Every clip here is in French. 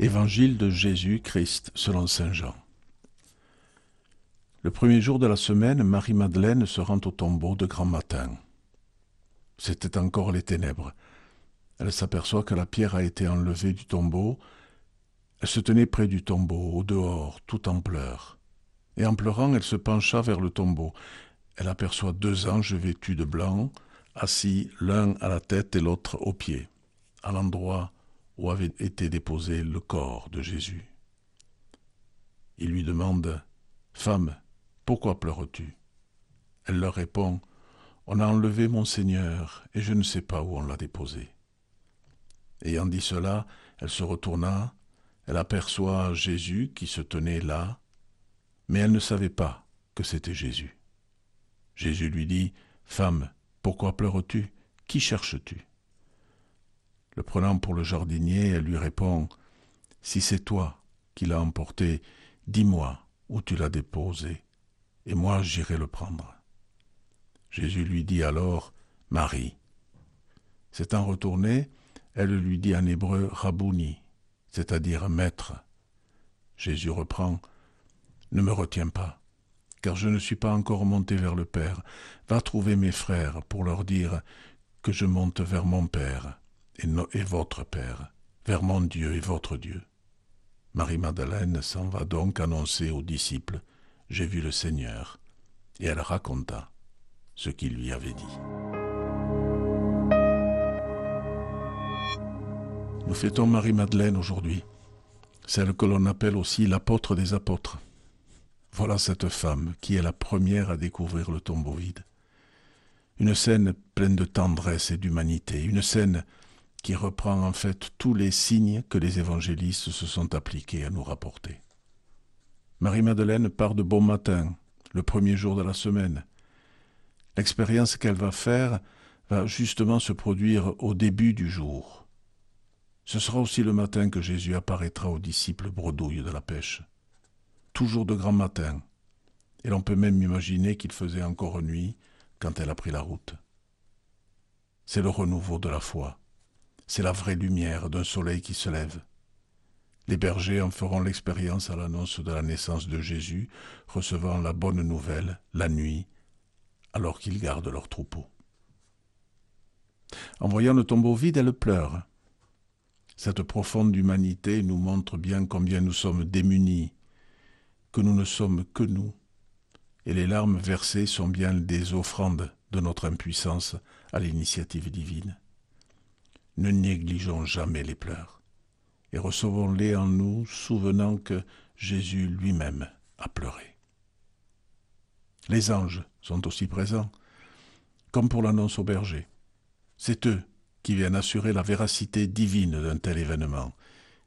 Évangile de Jésus-Christ selon Saint Jean. Le premier jour de la semaine, Marie-Madeleine se rend au tombeau de grand matin. C'était encore les ténèbres. Elle s'aperçoit que la pierre a été enlevée du tombeau. Elle se tenait près du tombeau, au dehors, tout en pleurs. Et en pleurant, elle se pencha vers le tombeau. Elle aperçoit deux anges vêtus de blanc, assis l'un à la tête et l'autre aux pieds, à l'endroit où avait été déposé le corps de Jésus. Il lui demande Femme, pourquoi pleures-tu? Elle leur répond On a enlevé mon Seigneur, et je ne sais pas où on l'a déposé. Ayant dit cela, elle se retourna, elle aperçoit Jésus qui se tenait là, mais elle ne savait pas que c'était Jésus. Jésus lui dit Femme, pourquoi pleures-tu? Qui cherches-tu? Le prenant pour le jardinier, elle lui répond Si c'est toi qui l'as emporté, dis-moi où tu l'as déposé, et moi j'irai le prendre. Jésus lui dit alors Marie. S'étant retournée, elle lui dit en hébreu Rabouni, c'est-à-dire maître. Jésus reprend Ne me retiens pas, car je ne suis pas encore monté vers le Père. Va trouver mes frères pour leur dire que je monte vers mon Père et, votre Père, vers mon Dieu et votre Dieu. Marie-Madeleine s'en va donc annoncer aux disciples J'ai vu le Seigneur, et elle raconta ce qu'il lui avait dit. Nous fêtons Marie-Madeleine aujourd'hui, celle que l'on appelle aussi l'apôtre des apôtres. Voilà cette femme qui est la première à découvrir le tombeau vide. Une scène pleine de tendresse et d'humanité, une scène qui reprend en fait tous les signes que les évangélistes se sont appliqués à nous rapporter. Marie-Madeleine part de bon matin, le premier jour de la semaine. L'expérience qu'elle va faire va justement se produire au début du jour. Ce sera aussi le matin que Jésus apparaîtra aux disciples bredouilles de la pêche. Toujours de grand matin. Et l'on peut même imaginer qu'il faisait encore nuit quand elle a pris la route. C'est le renouveau de la foi c'est la vraie lumière d'un soleil qui se lève. Les bergers en feront l'expérience à l'annonce de la naissance de Jésus, recevant la bonne nouvelle la nuit, alors qu'ils gardent leur troupeau. En voyant le tombeau vide, elle pleure. Cette profonde humanité nous montre bien combien nous sommes démunis, que nous ne sommes que nous, et les larmes versées sont bien des offrandes de notre impuissance à l'initiative divine ne négligeons jamais les pleurs, et recevons-les en nous, souvenant que Jésus lui-même a pleuré. Les anges sont aussi présents, comme pour l'annonce au berger. C'est eux qui viennent assurer la véracité divine d'un tel événement.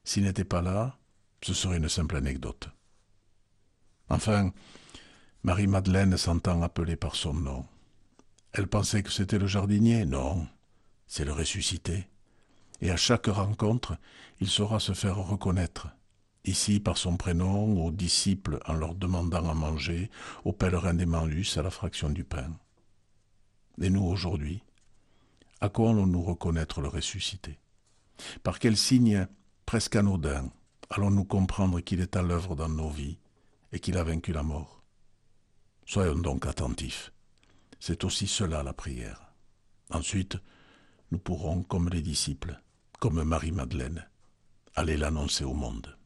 S'ils n'étaient pas là, ce serait une simple anecdote. Enfin, Marie-Madeleine s'entend appeler par son nom. Elle pensait que c'était le jardinier. Non, c'est le ressuscité et à chaque rencontre, il saura se faire reconnaître, ici par son prénom, aux disciples en leur demandant à manger, aux pèlerins d'Emmaüs à la fraction du pain. Et nous aujourd'hui, à quoi allons-nous reconnaître le ressuscité? Par quel signe presque anodin allons-nous comprendre qu'il est à l'œuvre dans nos vies et qu'il a vaincu la mort? Soyons donc attentifs. C'est aussi cela la prière. Ensuite, nous pourrons, comme les disciples, comme Marie-Madeleine, aller l'annoncer au monde.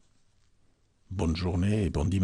Bonne journée et bon dimanche.